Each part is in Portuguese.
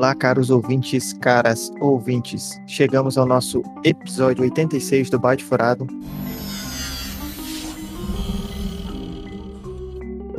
Olá, caros ouvintes, caras ouvintes. Chegamos ao nosso episódio 86 do Bate Furado.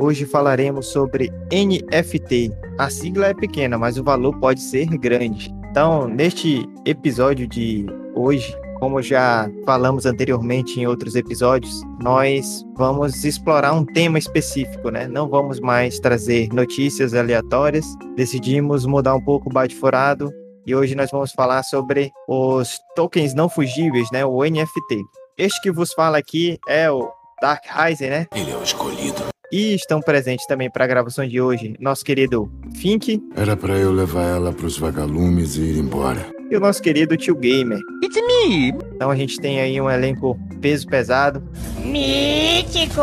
Hoje falaremos sobre NFT. A sigla é pequena, mas o valor pode ser grande. Então, neste episódio de hoje, como já falamos anteriormente em outros episódios, nós vamos explorar um tema específico, né? Não vamos mais trazer notícias aleatórias. Decidimos mudar um pouco o bate furado e hoje nós vamos falar sobre os tokens não fugíveis, né? O NFT. Este que vos fala aqui é o Dark né? Ele é o escolhido. E estão presentes também para a gravação de hoje nosso querido Fink. Era para eu levar ela para os vagalumes e ir embora e o nosso querido tio Gamer. It's me! Então a gente tem aí um elenco peso pesado. Mítico!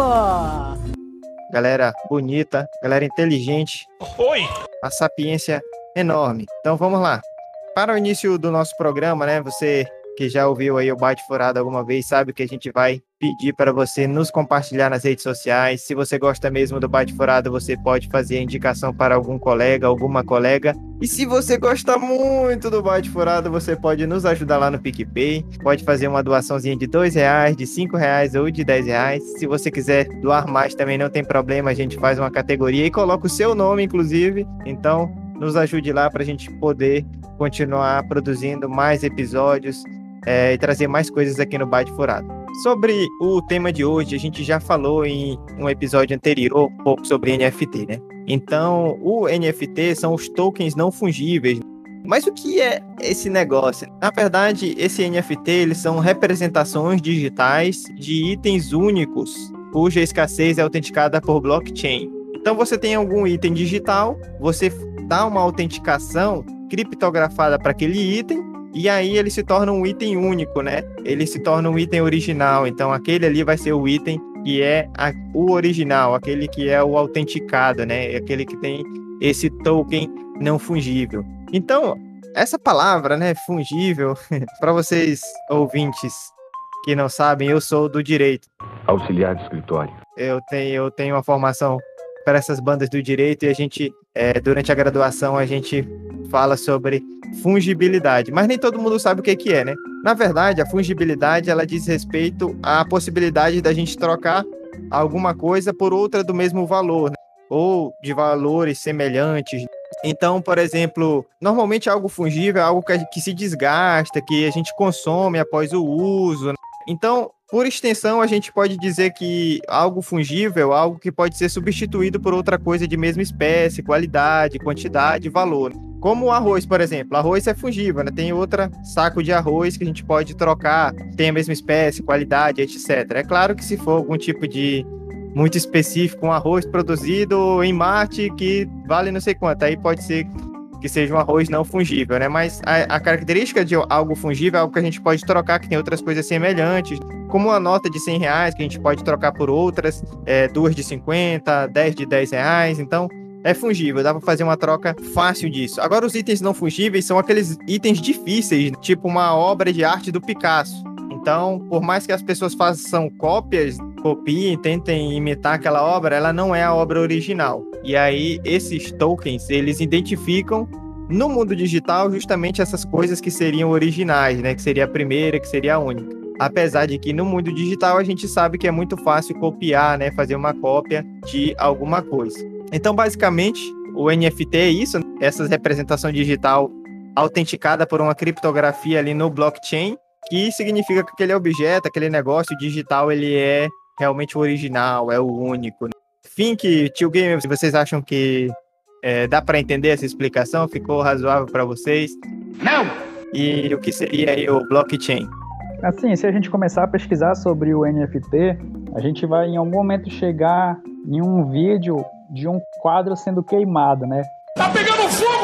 Galera bonita, galera inteligente. Oi! A sapiência enorme. Então vamos lá. Para o início do nosso programa, né? Você que já ouviu aí o Bate Furado alguma vez, sabe que a gente vai pedir para você nos compartilhar nas redes sociais. Se você gosta mesmo do Bate Furado, você pode fazer a indicação para algum colega, alguma colega. E se você gosta muito do Bate Furado, você pode nos ajudar lá no PicPay. Pode fazer uma doaçãozinha de dois reais, de cinco reais ou de dez reais. Se você quiser doar mais também não tem problema, a gente faz uma categoria e coloca o seu nome, inclusive. Então, nos ajude lá para a gente poder continuar produzindo mais episódios é, e trazer mais coisas aqui no Bate Furado. Sobre o tema de hoje, a gente já falou em um episódio anterior um pouco sobre NFT, né? Então, o NFT são os tokens não fungíveis. Mas o que é esse negócio? Na verdade, esse NFT eles são representações digitais de itens únicos, cuja escassez é autenticada por blockchain. Então, você tem algum item digital, você dá uma autenticação criptografada para aquele item e aí ele se torna um item único, né? Ele se torna um item original. Então aquele ali vai ser o item que é a, o original, aquele que é o autenticado, né? Aquele que tem esse token não fungível. Então, essa palavra, né, fungível, para vocês ouvintes que não sabem, eu sou do direito. Auxiliar de escritório. Eu tenho, eu tenho uma formação para essas bandas do direito e a gente, é, durante a graduação, a gente fala sobre fungibilidade, mas nem todo mundo sabe o que, que é, né? Na verdade, a fungibilidade ela diz respeito à possibilidade da gente trocar alguma coisa por outra do mesmo valor, né? ou de valores semelhantes. Então, por exemplo, normalmente algo fungível é algo que, que se desgasta, que a gente consome após o uso. Né? Então, por extensão, a gente pode dizer que algo fungível algo que pode ser substituído por outra coisa de mesma espécie, qualidade, quantidade, valor. Como o arroz, por exemplo. Arroz é fungível, né? Tem outra saco de arroz que a gente pode trocar, tem a mesma espécie, qualidade, etc. É claro que se for algum tipo de muito específico, um arroz produzido em Marte que vale não sei quanto, aí pode ser que seja um arroz não fungível, né? Mas a, a, característica de algo fungível é algo que a gente pode trocar, que tem outras coisas semelhantes, como uma nota de 100 reais, que a gente pode trocar por outras, é, duas de 50, 10 de 10 reais. Então, é fungível, dá para fazer uma troca fácil disso. Agora, os itens não fungíveis são aqueles itens difíceis, tipo uma obra de arte do Picasso. Então, por mais que as pessoas façam cópias, copiem, tentem imitar aquela obra, ela não é a obra original. E aí, esses tokens, eles identificam no mundo digital justamente essas coisas que seriam originais, né? Que seria a primeira, que seria a única. Apesar de que no mundo digital a gente sabe que é muito fácil copiar, né? Fazer uma cópia de alguma coisa. Então, basicamente, o NFT é isso, essa representação digital autenticada por uma criptografia ali no blockchain, que significa que aquele objeto, aquele negócio digital, ele é realmente o original, é o único. Né? Fink, Tio Game, vocês acham que é, dá para entender essa explicação? Ficou razoável para vocês? Não! E o que seria aí o blockchain? Assim, se a gente começar a pesquisar sobre o NFT, a gente vai em algum momento chegar em um vídeo de um quadro sendo queimado, né? Tá pegando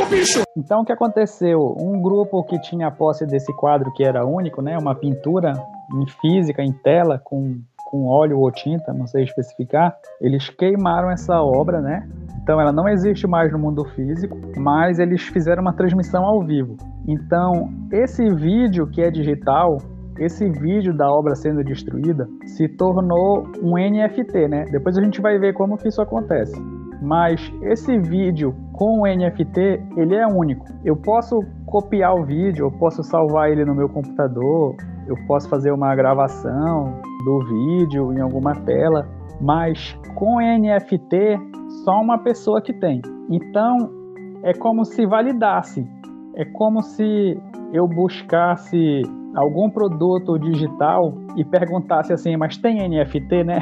bicho! Então o que aconteceu? Um grupo que tinha posse desse quadro que era único, né? Uma pintura em física, em tela, com, com óleo ou tinta, não sei especificar, eles queimaram essa obra, né? Então ela não existe mais no mundo físico, mas eles fizeram uma transmissão ao vivo. Então, esse vídeo que é digital, esse vídeo da obra sendo destruída se tornou um NFT, né? Depois a gente vai ver como que isso acontece. Mas esse vídeo com o NFT, ele é único. Eu posso copiar o vídeo, eu posso salvar ele no meu computador, eu posso fazer uma gravação do vídeo em alguma tela, mas com NFT, só uma pessoa que tem. Então, é como se validasse. É como se eu buscasse algum produto digital e perguntasse assim, mas tem NFT, né?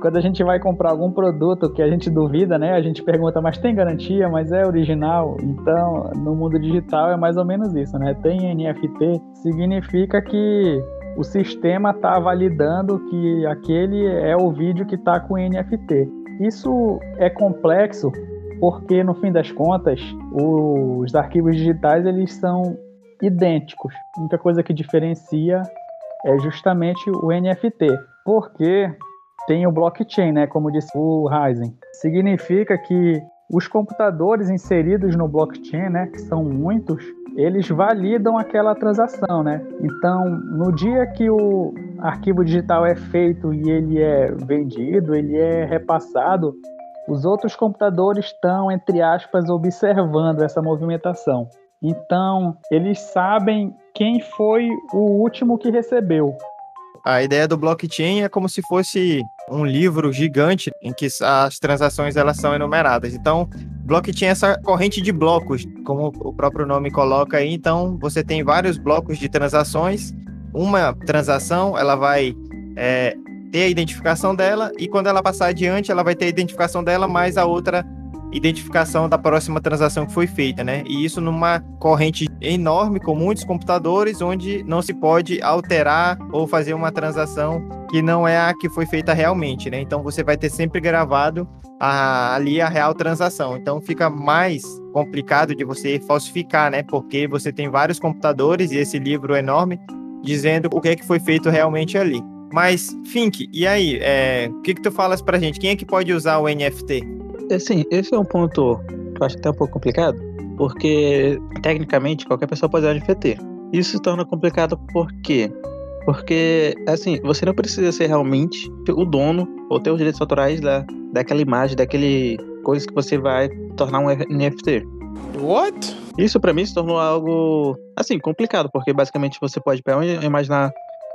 Quando a gente vai comprar algum produto que a gente duvida, né? A gente pergunta, mas tem garantia, mas é original? Então, no mundo digital é mais ou menos isso, né? Tem NFT, significa que o sistema está validando que aquele é o vídeo que está com NFT. Isso é complexo porque no fim das contas os arquivos digitais eles são idênticos. A única coisa que diferencia é justamente o NFT, porque tem o blockchain, né, como disse o Ryzen. Significa que os computadores inseridos no blockchain, né, que são muitos, eles validam aquela transação, né? Então, no dia que o arquivo digital é feito e ele é vendido, ele é repassado, os outros computadores estão, entre aspas, observando essa movimentação. Então, eles sabem quem foi o último que recebeu. A ideia do blockchain é como se fosse um livro gigante em que as transações elas são enumeradas. Então, blockchain é essa corrente de blocos, como o próprio nome coloca aí. Então, você tem vários blocos de transações. Uma transação, ela vai é, ter a identificação dela e quando ela passar adiante, ela vai ter a identificação dela mais a outra identificação da próxima transação que foi feita, né? E isso numa corrente enorme com muitos computadores, onde não se pode alterar ou fazer uma transação que não é a que foi feita realmente, né? Então você vai ter sempre gravado a, ali a real transação. Então fica mais complicado de você falsificar, né? Porque você tem vários computadores e esse livro enorme dizendo o que é que foi feito realmente ali. Mas, Fink, e aí? É, o que que tu falas pra gente? Quem é que pode usar o NFT? Assim, esse é um ponto que eu acho até um pouco complicado, porque tecnicamente qualquer pessoa pode usar NFT. Isso se torna complicado por quê? Porque, assim, você não precisa ser realmente o dono ou ter os direitos autorais da, daquela imagem, daquele coisa que você vai tornar um NFT. What? Isso para mim se tornou algo, assim, complicado, porque basicamente você pode pegar uma imagem na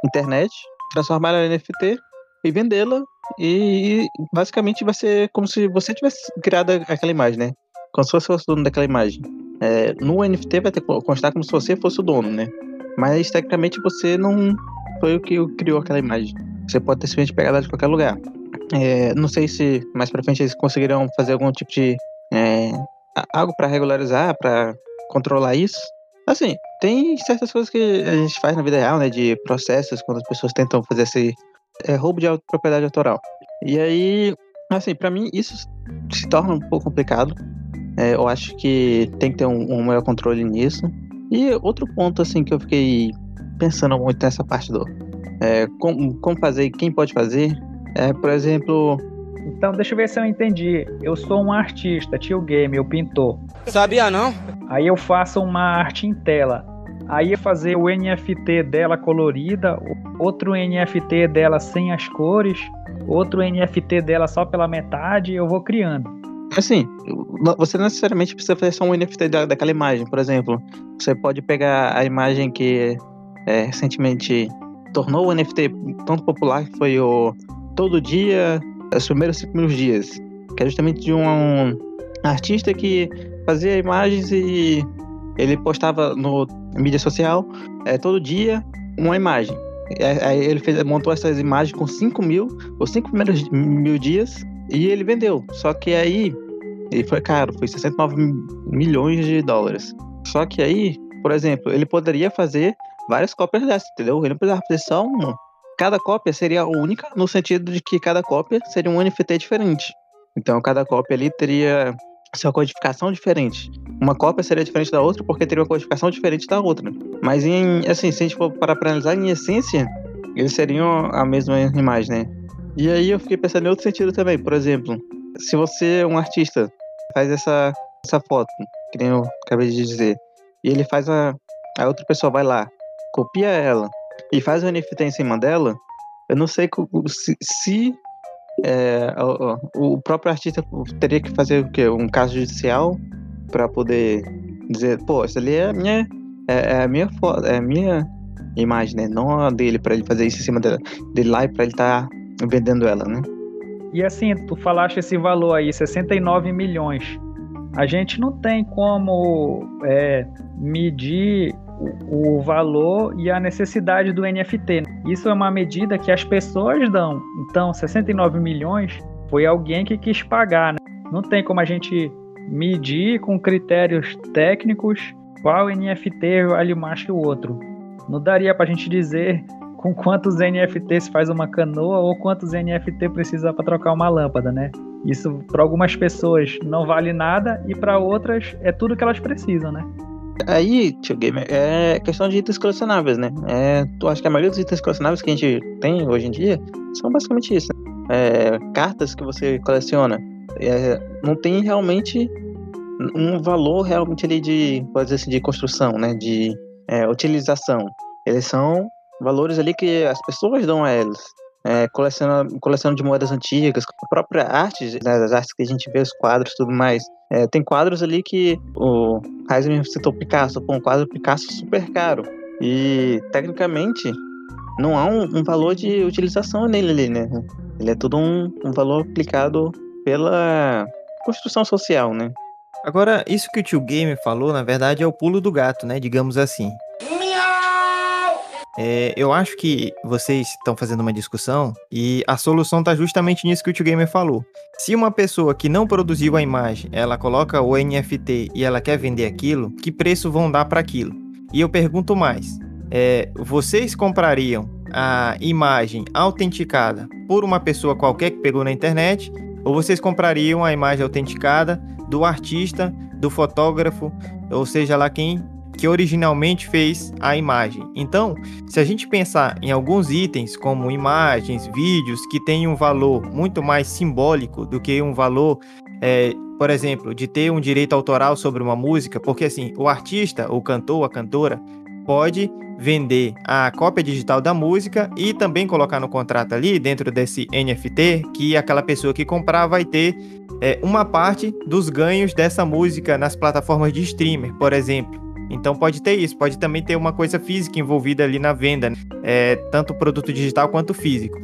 internet, transformar ela em NFT e vendê-la e basicamente vai ser como se você tivesse criado aquela imagem, né? Como se você fosse o dono daquela imagem. É, no NFT vai ter constar como se você fosse o dono, né? Mas tecnicamente você não foi o que criou aquela imagem. Você pode ter simplesmente pegado de qualquer lugar. É, não sei se mais pra frente eles conseguirão fazer algum tipo de. É, algo para regularizar, para controlar isso. Assim, tem certas coisas que a gente faz na vida real, né? De processos, quando as pessoas tentam fazer esse é roubo de propriedade autoral. E aí, assim, para mim isso se torna um pouco complicado. É, eu acho que tem que ter um, um, maior controle nisso. E outro ponto, assim, que eu fiquei pensando muito nessa parte do é, como, como fazer e quem pode fazer, é, por exemplo. Então, deixa eu ver se eu entendi. Eu sou um artista, tio game, eu pintor. Sabia não? Aí eu faço uma arte em tela. Aí ia fazer o NFT dela colorida, outro NFT dela sem as cores, outro NFT dela só pela metade, eu vou criando. Assim, você não necessariamente precisa fazer só um NFT da, daquela imagem, por exemplo. Você pode pegar a imagem que é, recentemente tornou o NFT tanto popular, que foi o Todo Dia, os primeiros cinco mil dias, que é justamente de um, um artista que fazia imagens e ele postava no mídia social é, todo dia uma imagem. Aí ele fez, montou essas imagens com 5 mil, os 5 primeiros mil dias, e ele vendeu. Só que aí, ele foi caro, foi 69 milhões de dólares. Só que aí, por exemplo, ele poderia fazer várias cópias dessas, entendeu? Ele não precisava fazer só uma. Cada cópia seria única, no sentido de que cada cópia seria um NFT diferente. Então, cada cópia ali teria sua codificação diferente. Uma cópia seria diferente da outra porque teria uma codificação diferente da outra. Mas em, assim, se a gente for para analisar em essência, eles seriam a mesma imagem, né? E aí eu fiquei pensando em outro sentido também. Por exemplo, se você um artista, faz essa, essa foto, que nem eu acabei de dizer, e ele faz a. A outra pessoa vai lá, copia ela e faz o NFT em cima dela, eu não sei se, se é, o, o, próprio artista teria que fazer o quê? Um caso judicial para poder dizer, pô, essa ali é a minha, é, é a minha foto, é a minha imagem, né? Não a dele, para ele fazer isso em cima dela, dele lá e para ele estar tá vendendo ela, né? E assim, tu falaste esse valor aí, 69 milhões. A gente não tem como é, medir o, o valor e a necessidade do NFT. Isso é uma medida que as pessoas dão. Então, 69 milhões foi alguém que quis pagar. Né? Não tem como a gente medir com critérios técnicos qual NFT vale mais que o outro. Não daria para a gente dizer com quantos NFTs faz uma canoa ou quantos NFT precisa para trocar uma lâmpada, né? Isso para algumas pessoas não vale nada e para outras é tudo que elas precisam, né? Aí, tio Gamer, é questão de itens colecionáveis, né? É, tu acha que a maioria dos itens colecionáveis que a gente tem hoje em dia são basicamente isso. Né? É, cartas que você coleciona. É, não tem realmente um valor realmente ali de, pode assim, de construção, né? De é, utilização. Eles são valores ali que as pessoas dão a eles. É, coleciona, coleciona de moedas antigas, a própria arte, né, as artes que a gente vê, os quadros tudo mais. É, tem quadros ali que o Heisman citou Picasso, pô, um quadro Picasso super caro. E, tecnicamente, não há um, um, valor de utilização nele ali, né? Ele é tudo um, um valor aplicado pela construção social, né? Agora, isso que o tio Game falou, na verdade, é o pulo do gato, né? Digamos assim. É, eu acho que vocês estão fazendo uma discussão e a solução está justamente nisso que o Tio Gamer falou. Se uma pessoa que não produziu a imagem, ela coloca o NFT e ela quer vender aquilo, que preço vão dar para aquilo? E eu pergunto mais: é, vocês comprariam a imagem autenticada por uma pessoa qualquer que pegou na internet? Ou vocês comprariam a imagem autenticada do artista, do fotógrafo, ou seja lá quem que originalmente fez a imagem. Então, se a gente pensar em alguns itens, como imagens, vídeos, que têm um valor muito mais simbólico do que um valor, é, por exemplo, de ter um direito autoral sobre uma música, porque assim, o artista, o cantor, a cantora, pode vender a cópia digital da música e também colocar no contrato ali, dentro desse NFT, que aquela pessoa que comprar vai ter é, uma parte dos ganhos dessa música nas plataformas de streamer, por exemplo. Então pode ter isso, pode também ter uma coisa física envolvida ali na venda, né? é, tanto produto digital quanto físico.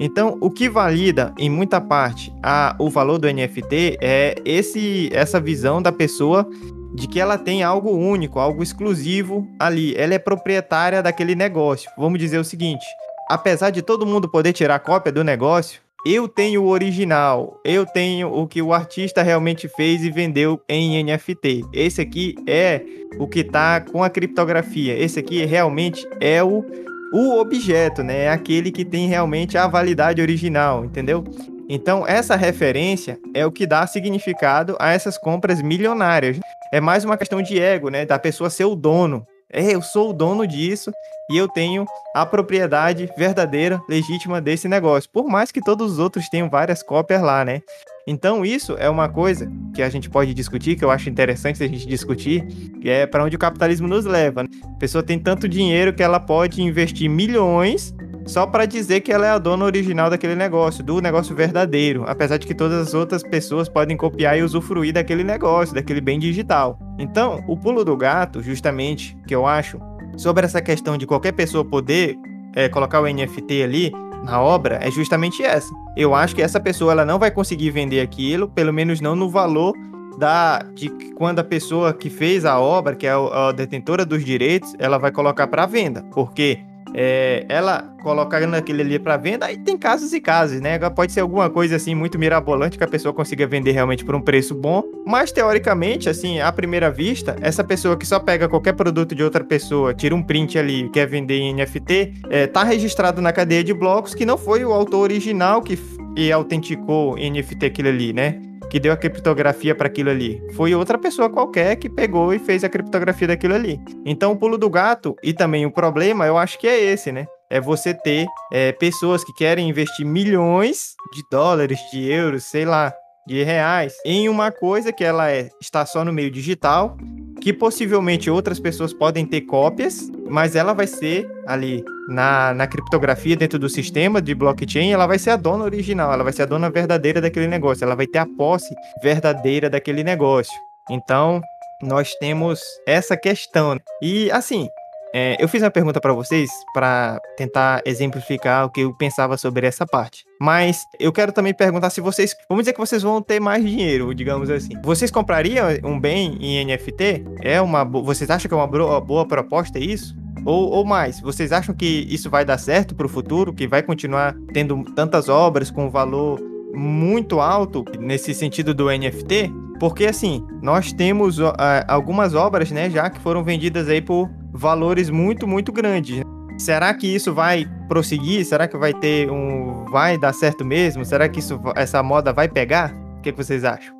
Então, o que valida em muita parte a, o valor do NFT é esse, essa visão da pessoa de que ela tem algo único, algo exclusivo ali. Ela é proprietária daquele negócio. Vamos dizer o seguinte: apesar de todo mundo poder tirar cópia do negócio, eu tenho o original, eu tenho o que o artista realmente fez e vendeu em NFT. Esse aqui é o que está com a criptografia. Esse aqui realmente é o, o objeto, né? É aquele que tem realmente a validade original, entendeu? Então, essa referência é o que dá significado a essas compras milionárias. É mais uma questão de ego, né? Da pessoa ser o dono é, eu sou o dono disso e eu tenho a propriedade verdadeira, legítima desse negócio. Por mais que todos os outros tenham várias cópias lá, né? Então, isso é uma coisa que a gente pode discutir, que eu acho interessante a gente discutir, que é para onde o capitalismo nos leva. Né? A pessoa tem tanto dinheiro que ela pode investir milhões só para dizer que ela é a dona original daquele negócio, do negócio verdadeiro, apesar de que todas as outras pessoas podem copiar e usufruir daquele negócio, daquele bem digital. Então, o pulo do gato, justamente, que eu acho, sobre essa questão de qualquer pessoa poder é, colocar o NFT ali na obra, é justamente essa. Eu acho que essa pessoa ela não vai conseguir vender aquilo, pelo menos não no valor da de quando a pessoa que fez a obra, que é a, a detentora dos direitos, ela vai colocar para venda, porque é, ela colocando aquele ali para venda, aí tem casos e casos, né? Pode ser alguma coisa assim muito mirabolante que a pessoa consiga vender realmente por um preço bom, mas teoricamente, assim, à primeira vista, essa pessoa que só pega qualquer produto de outra pessoa, tira um print ali quer vender em NFT, é, tá registrado na cadeia de blocos que não foi o autor original que e autenticou NFT aquilo ali, né? que deu a criptografia para aquilo ali. Foi outra pessoa qualquer que pegou e fez a criptografia daquilo ali. Então, o pulo do gato e também o problema, eu acho que é esse, né? É você ter é, pessoas que querem investir milhões de dólares, de euros, sei lá, de reais em uma coisa que ela é, está só no meio digital que possivelmente outras pessoas podem ter cópias, mas ela vai ser ali na, na criptografia dentro do sistema de blockchain, ela vai ser a dona original, ela vai ser a dona verdadeira daquele negócio, ela vai ter a posse verdadeira daquele negócio. Então, nós temos essa questão. E assim, é, eu fiz uma pergunta para vocês para tentar exemplificar o que eu pensava sobre essa parte. Mas eu quero também perguntar se vocês, vamos dizer que vocês vão ter mais dinheiro, digamos assim. Vocês comprariam um bem em NFT? É uma, vocês acham que é uma boa, proposta isso? Ou, ou, mais, vocês acham que isso vai dar certo para o futuro? Que vai continuar tendo tantas obras com valor muito alto nesse sentido do NFT? Porque assim, nós temos uh, algumas obras, né, já que foram vendidas aí por valores muito, muito grandes. Será que isso vai prosseguir? Será que vai ter um. Vai dar certo mesmo? Será que isso, essa moda vai pegar? O que, que vocês acham?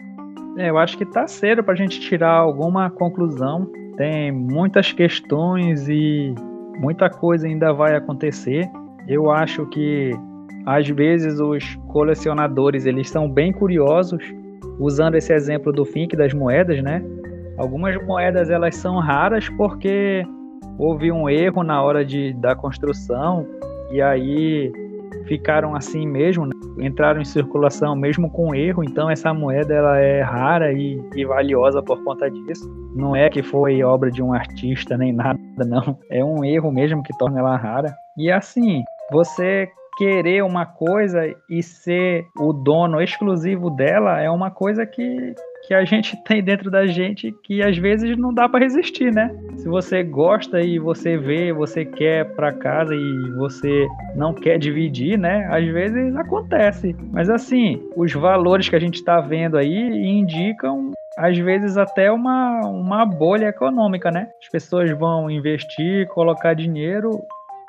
É, eu acho que tá cedo para a gente tirar alguma conclusão. Tem muitas questões e muita coisa ainda vai acontecer. Eu acho que às vezes os colecionadores eles são bem curiosos, usando esse exemplo do Fink das moedas, né? Algumas moedas elas são raras porque houve um erro na hora de, da construção e aí ficaram assim mesmo, né? entraram em circulação mesmo com erro, então essa moeda ela é rara e, e, valiosa por conta disso. Não é que foi obra de um artista nem nada, não. É um erro mesmo que torna ela rara. E assim, você querer uma coisa e ser o dono exclusivo dela é uma coisa que, que a gente tem dentro da gente que às vezes não dá para resistir, né? Se você gosta e você vê, você quer para casa e você não quer dividir, né? Às vezes acontece. Mas assim, os valores que a gente está vendo aí indicam às vezes até uma, uma bolha econômica, né? As pessoas vão investir, colocar dinheiro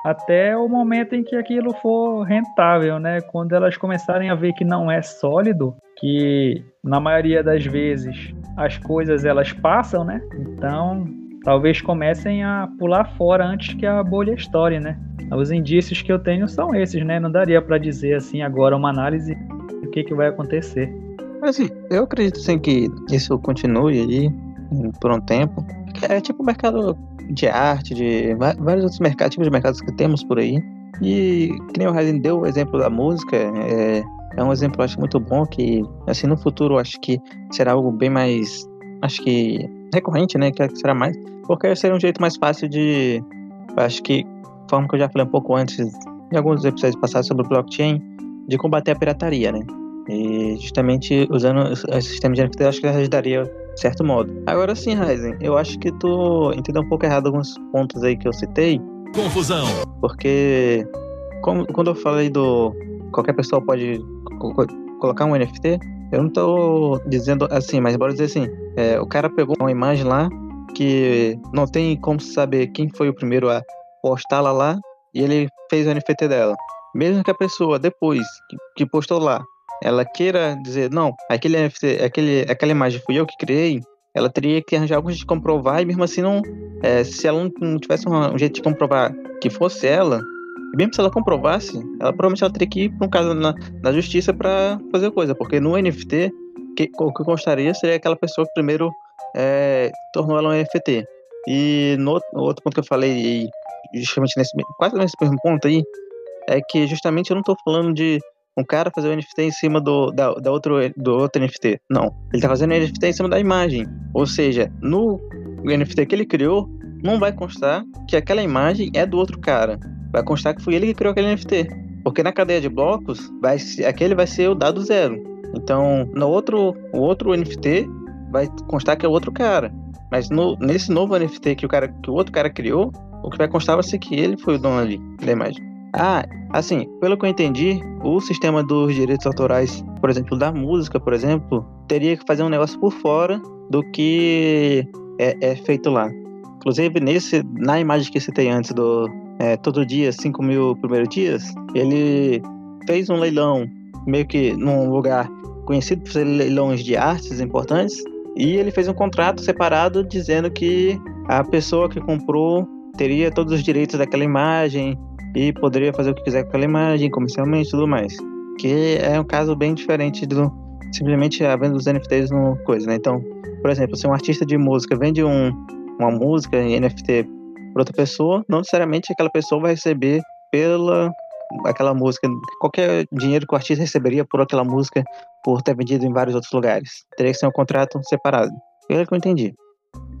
até o momento em que aquilo for rentável, né? Quando elas começarem a ver que não é sólido, que na maioria das vezes as coisas elas passam, né? Então, talvez comecem a pular fora antes que a bolha estoure, né? Os indícios que eu tenho são esses, né? Não daria para dizer assim agora uma análise do que, que vai acontecer. Assim, eu acredito sim que isso continue aí por um tempo. É tipo o mercado de arte, de vários outros mercados, tipos de mercados que temos por aí. E que nem o Ryzen deu o exemplo da música, é, é um exemplo, acho, muito bom que, assim, no futuro, acho que será algo bem mais, acho que recorrente, né, que será mais, porque seria um jeito mais fácil de, acho que, forma que eu já falei um pouco antes, em alguns episódios passados sobre o blockchain, de combater a pirataria, né, e justamente usando o sistema de NFT, acho que ajudaria certo modo. Agora sim, Ryzen, eu acho que tu entendeu um pouco errado alguns pontos aí que eu citei. Confusão. Porque como, quando eu falei do qualquer pessoa pode colocar um NFT, eu não tô dizendo assim, mas bora dizer assim, é, o cara pegou uma imagem lá que não tem como saber quem foi o primeiro a postá-la lá e ele fez o NFT dela. Mesmo que a pessoa depois que, que postou lá ela queira dizer, não, aquele aquele, aquela imagem fui eu que criei, ela teria que arranjar algo de comprovar e mesmo assim não. É, se ela não tivesse um, jeito de comprovar que fosse ela, mesmo se ela comprovasse, ela provavelmente ela teria que ir para um caso na, na justiça para fazer coisa, porque no NFT, que, o que constaria seria aquela pessoa que primeiro é, tornou ela um NFT. E no, no, outro ponto que eu falei, justamente nesse, quase nesse mesmo ponto aí, é que justamente eu não estou falando de um cara fazer o NFT em cima do, da, da outro, do outro NFT. Não. Ele tá fazendo o NFT em cima da imagem. Ou seja, no NFT que ele criou, não vai constar que aquela imagem é do outro cara. Vai constar que foi ele que criou aquele NFT. Porque na cadeia de blocos, vai, aquele vai ser o dado zero. Então, no outro, o outro NFT vai constar que é outro cara. Mas no, nesse novo NFT que o, cara, que o outro cara criou, o que vai constar vai ser que ele foi o dono ali da imagem. Ah, assim, pelo que eu entendi, o sistema dos direitos autorais, por exemplo, da música, por exemplo, teria que fazer um negócio por fora do que é, é feito lá. Inclusive, nesse, na imagem que citei antes do é, Todo Dia, 5 mil primeiros dias, ele fez um leilão meio que num lugar conhecido por ser leilões de artes importantes, e ele fez um contrato separado dizendo que a pessoa que comprou teria todos os direitos daquela imagem, e poderia fazer o que quiser com aquela imagem, comercialmente e tudo mais. Que é um caso bem diferente do, simplesmente a venda dos NFTs no coisa, né? Então, por exemplo, se um artista de música vende um, uma música em NFT para outra pessoa, não necessariamente aquela pessoa vai receber pela aquela música, qualquer dinheiro que o artista receberia por aquela música por ter vendido em vários outros lugares. Teria que ser um contrato separado. Pelo que eu entendi.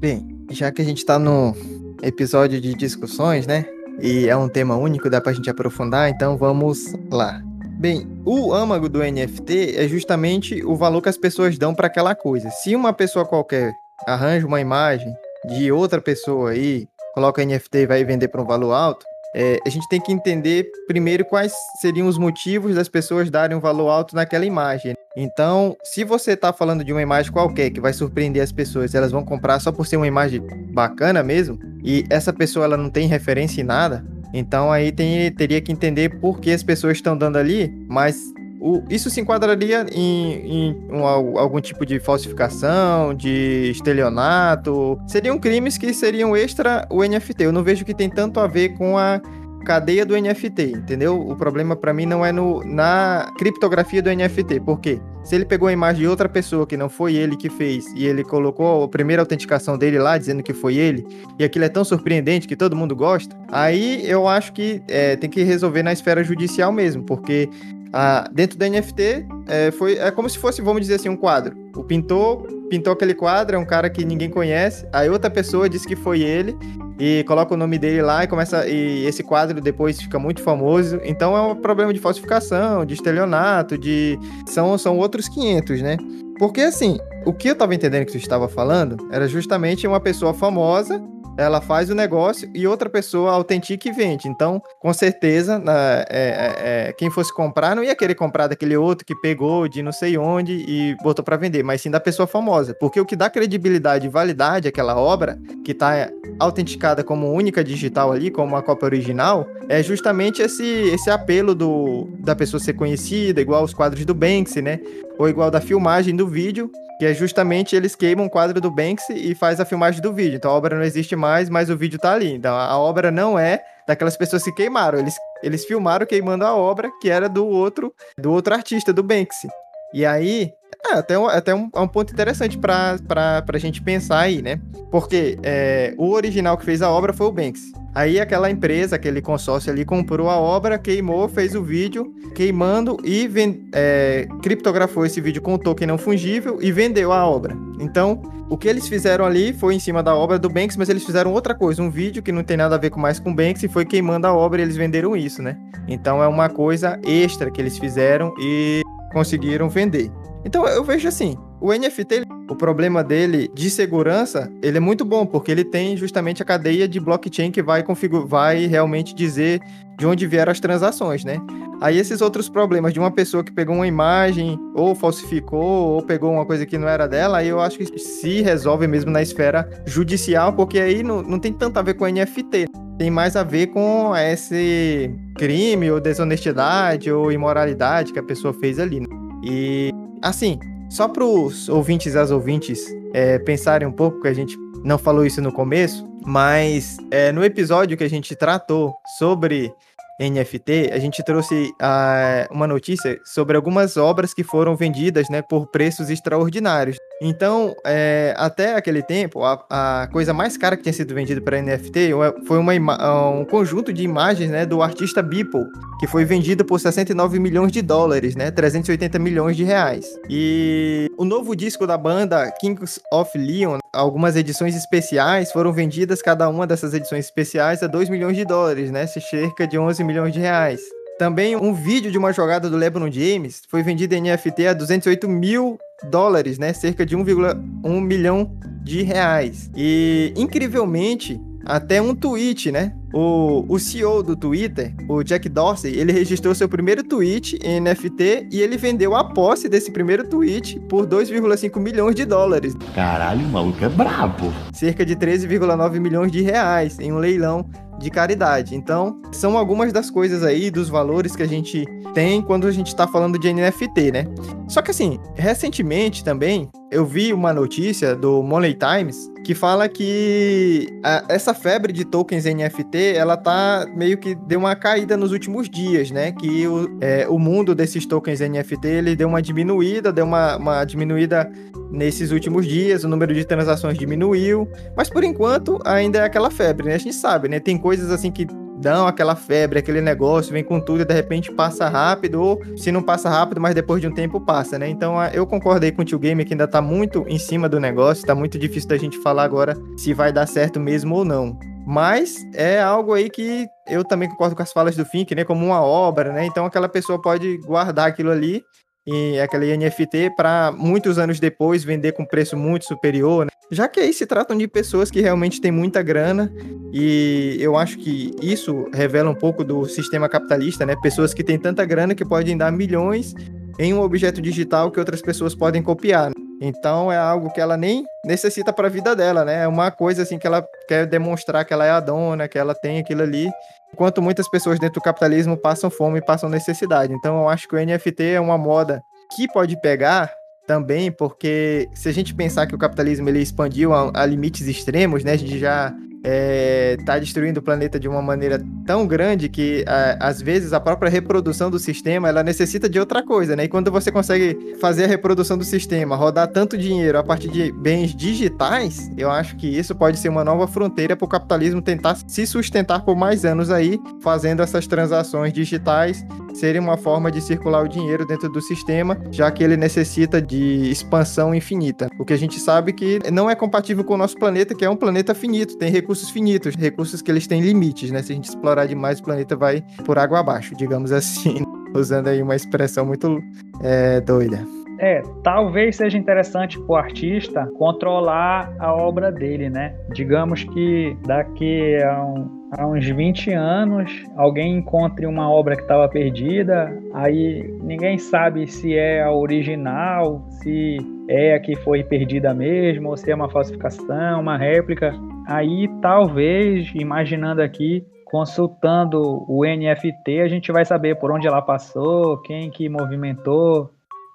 Bem, já que a gente está no episódio de discussões, né? E é um tema único, dá pra gente aprofundar, então vamos lá. Bem, o âmago do NFT é justamente o valor que as pessoas dão para aquela coisa. Se uma pessoa qualquer arranja uma imagem de outra pessoa aí, coloca NFT e vai vender por um valor alto, é, a gente tem que entender primeiro quais seriam os motivos das pessoas darem um valor alto naquela imagem. Então, se você está falando de uma imagem qualquer que vai surpreender as pessoas, elas vão comprar só por ser uma imagem bacana mesmo, e essa pessoa ela não tem referência em nada, então aí tem, teria que entender por que as pessoas estão dando ali, mas o, isso se enquadraria em, em um, algum tipo de falsificação, de estelionato. Seriam crimes que seriam extra o NFT. Eu não vejo que tem tanto a ver com a cadeia do NFT, entendeu? O problema para mim não é no, na criptografia do NFT. Por quê? Se ele pegou a imagem de outra pessoa que não foi ele que fez e ele colocou a primeira autenticação dele lá dizendo que foi ele, e aquilo é tão surpreendente que todo mundo gosta, aí eu acho que é, tem que resolver na esfera judicial mesmo, porque ah, dentro da NFT, é, foi, é como se fosse, vamos dizer assim, um quadro. O pintor pintou aquele quadro, é um cara que ninguém conhece, aí outra pessoa disse que foi ele, e coloca o nome dele lá e começa. E esse quadro depois fica muito famoso. Então é um problema de falsificação, de estelionato, de. São, são outros 500, né? Porque assim, o que eu tava entendendo que tu estava falando era justamente uma pessoa famosa ela faz o negócio e outra pessoa autentica e vende. Então, com certeza, é, é, é, quem fosse comprar não ia querer comprar daquele outro que pegou de não sei onde e botou para vender, mas sim da pessoa famosa. Porque o que dá credibilidade e validade àquela obra, que está autenticada como única digital ali, como uma cópia original, é justamente esse, esse apelo do, da pessoa ser conhecida, igual os quadros do Banksy, né? Ou igual da filmagem do vídeo, que é justamente eles queimam o quadro do Banksy e faz a filmagem do vídeo. Então a obra não existe mais, mas o vídeo tá ali. Então a obra não é daquelas pessoas que queimaram. Eles, eles filmaram queimando a obra que era do outro, do outro artista, do Banksy. E aí, é até, um, até um, é um ponto interessante para a gente pensar aí, né? Porque é, o original que fez a obra foi o Banksy. Aí aquela empresa, aquele consórcio ali comprou a obra, queimou, fez o vídeo queimando e vend... é, criptografou esse vídeo com token não fungível e vendeu a obra. Então, o que eles fizeram ali foi em cima da obra do Banks, mas eles fizeram outra coisa, um vídeo que não tem nada a ver com mais com o Banks e foi queimando a obra e eles venderam isso, né? Então é uma coisa extra que eles fizeram e conseguiram vender. Então eu vejo assim, o NFT, o problema dele de segurança, ele é muito bom, porque ele tem justamente a cadeia de blockchain que vai, configurar, vai realmente dizer de onde vieram as transações, né? Aí esses outros problemas de uma pessoa que pegou uma imagem, ou falsificou, ou pegou uma coisa que não era dela, aí eu acho que se resolve mesmo na esfera judicial, porque aí não, não tem tanto a ver com NFT. Tem mais a ver com esse crime, ou desonestidade, ou imoralidade que a pessoa fez ali. Né? E, assim, só para os ouvintes e as ouvintes é, pensarem um pouco, que a gente não falou isso no começo, mas é, no episódio que a gente tratou sobre NFT, a gente trouxe uh, uma notícia sobre algumas obras que foram vendidas né, por preços extraordinários. Então, é, até aquele tempo, a, a, coisa mais cara que tinha sido vendida para NFT foi uma um conjunto de imagens né, do artista Beeple, que foi vendido por 69 milhões de dólares, né, 380 milhões de reais. E o novo disco da banda Kings of Leon, algumas edições especiais, foram vendidas cada uma dessas edições especiais a 2 milhões de dólares, né, cerca de 11 milhões de reais. Também um vídeo de uma jogada do LeBron James foi vendido em NFT a 208 mil dólares, né? Cerca de 1,1 milhão de reais. E, incrivelmente, até um tweet, né? O, o CEO do Twitter, o Jack Dorsey, ele registrou seu primeiro tweet em NFT e ele vendeu a posse desse primeiro tweet por 2,5 milhões de dólares. Caralho, o maluco é brabo. Cerca de 13,9 milhões de reais em um leilão de caridade. Então, são algumas das coisas aí, dos valores que a gente tem quando a gente está falando de NFT, né? Só que assim, recentemente também eu vi uma notícia do Money Times que fala que a, essa febre de tokens NFT, ela tá meio que deu uma caída nos últimos dias, né? Que o, é, o mundo desses tokens NFT, ele deu uma diminuída, deu uma, uma diminuída nesses últimos dias, o número de transações diminuiu, mas por enquanto ainda é aquela febre, né? A gente sabe, né? Tem coisas assim que dão aquela febre, aquele negócio, vem com tudo e de repente passa rápido, ou se não passa rápido, mas depois de um tempo passa, né? Então eu concordei com o Tio Game que ainda tá muito em cima do negócio, tá muito difícil da gente falar agora se vai dar certo mesmo ou não. Mas é algo aí que eu também concordo com as falas do Fink, né? Como uma obra, né? Então aquela pessoa pode guardar aquilo ali e aquele NFT para muitos anos depois vender com preço muito superior, né? Já que aí se tratam de pessoas que realmente têm muita grana e eu acho que isso revela um pouco do sistema capitalista, né? Pessoas que têm tanta grana que podem dar milhões em um objeto digital que outras pessoas podem copiar. Né? Então é algo que ela nem necessita para a vida dela, né? É uma coisa assim que ela quer demonstrar que ela é a dona, que ela tem aquilo ali. Enquanto muitas pessoas dentro do capitalismo passam fome passam necessidade. Então eu acho que o NFT é uma moda que pode pegar também, porque se a gente pensar que o capitalismo ele expandiu a, a limites extremos, né? A gente já está é, destruindo o planeta de uma maneira tão grande que a, às vezes a própria reprodução do sistema ela necessita de outra coisa, né? E quando você consegue fazer a reprodução do sistema, rodar tanto dinheiro a partir de bens digitais, eu acho que isso pode ser uma nova fronteira para o capitalismo tentar se sustentar por mais anos aí, fazendo essas transações digitais serem uma forma de circular o dinheiro dentro do sistema, já que ele necessita de expansão infinita. O que a gente sabe que não é compatível com o nosso planeta, que é um planeta finito, tem recursos recursos finitos, recursos que eles têm limites, né? Se a gente explorar demais, o planeta vai por água abaixo, digamos assim, usando aí uma expressão muito é, doida. É, talvez seja interessante para o artista controlar a obra dele, né? Digamos que daqui a, um, a uns 20 anos alguém encontre uma obra que estava perdida, aí ninguém sabe se é a original, se é a que foi perdida mesmo, ou se é uma falsificação, uma réplica. Aí talvez, imaginando aqui, consultando o NFT, a gente vai saber por onde ela passou, quem que movimentou,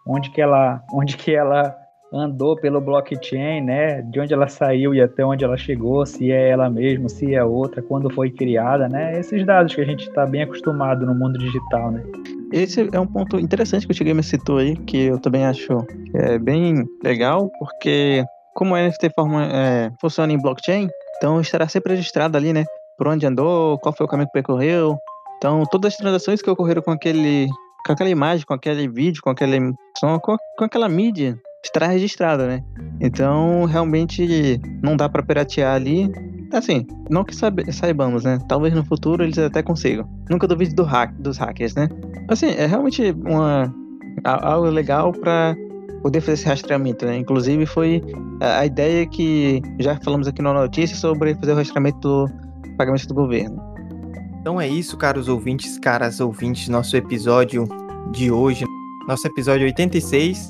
onde que ela, onde que ela andou pelo blockchain, né? De onde ela saiu e até onde ela chegou, se é ela mesma, se é outra, quando foi criada, né? Esses dados que a gente está bem acostumado no mundo digital, né? Esse é um ponto interessante que o Tigame citou aí, que eu também acho é bem legal, porque como a NFT forma, é, funciona em blockchain, então estará sempre registrado ali, né? Por onde andou, qual foi o caminho que percorreu. Então, todas as transações que ocorreram com aquele. Com aquela imagem, com aquele vídeo, com aquele som, com, com aquela mídia, estará registrada, né? Então, realmente, não dá para piratear ali. Assim, não que saibamos, né? Talvez no futuro eles até consigam. Nunca duvide do hack, dos hackers, né? Assim, é realmente uma, algo legal para poder fazer esse rastreamento, né? Inclusive foi a ideia que já falamos aqui na notícia sobre fazer o rastreamento do pagamento do governo. Então é isso, caros ouvintes, caras ouvintes, nosso episódio de hoje, nosso episódio 86.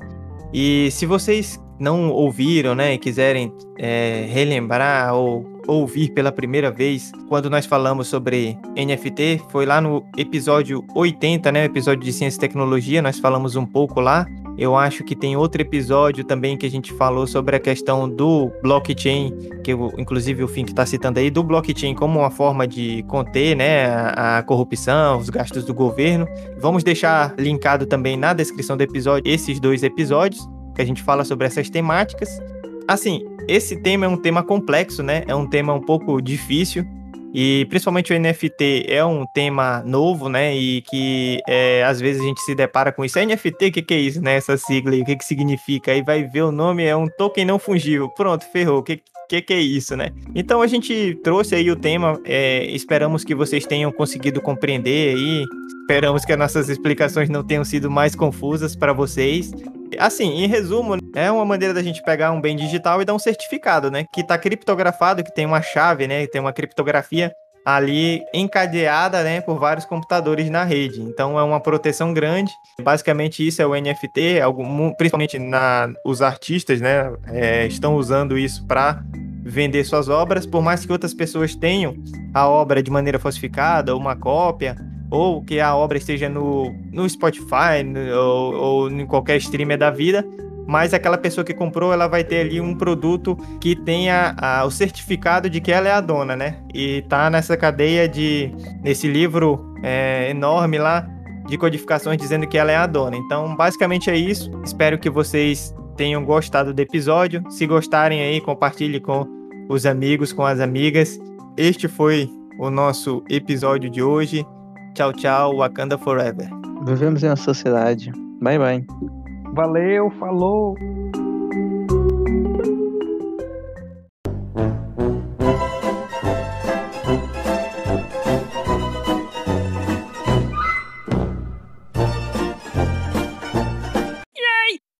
E se vocês não ouviram, né, e quiserem é, relembrar ou ouvir pela primeira vez quando nós falamos sobre NFT, foi lá no episódio 80, né, episódio de Ciência e Tecnologia, nós falamos um pouco lá. Eu acho que tem outro episódio também que a gente falou sobre a questão do blockchain, que eu, inclusive o Fink está citando aí, do blockchain como uma forma de conter né, a, a corrupção, os gastos do governo. Vamos deixar linkado também na descrição do episódio esses dois episódios, que a gente fala sobre essas temáticas. Assim, esse tema é um tema complexo, né? É um tema um pouco difícil. E principalmente o NFT é um tema novo, né? E que é, às vezes a gente se depara com isso. É NFT, o que, que é isso, né? Essa sigla aí, o que, que significa? Aí vai ver o nome, é um token não fungível. Pronto, ferrou. O que, que, que é isso, né? Então a gente trouxe aí o tema, é, esperamos que vocês tenham conseguido compreender aí, esperamos que as nossas explicações não tenham sido mais confusas para vocês. Assim, em resumo, é uma maneira da gente pegar um bem digital e dar um certificado, né? Que está criptografado, que tem uma chave, né? Tem uma criptografia ali encadeada, né, por vários computadores na rede. Então é uma proteção grande. Basicamente isso é o NFT, algum, principalmente na, os artistas, né, é, estão usando isso para vender suas obras, por mais que outras pessoas tenham a obra de maneira falsificada ou uma cópia ou que a obra esteja no, no Spotify no, ou, ou em qualquer streamer da vida, mas aquela pessoa que comprou, ela vai ter ali um produto que tenha a, o certificado de que ela é a dona, né? E tá nessa cadeia de, nesse livro é, enorme lá, de codificações dizendo que ela é a dona. Então, basicamente é isso. Espero que vocês tenham gostado do episódio. Se gostarem aí, compartilhe com os amigos, com as amigas. Este foi o nosso episódio de hoje. Tchau, tchau, Wakanda Forever. Vivemos em uma sociedade. Bye, bye. Valeu, falou!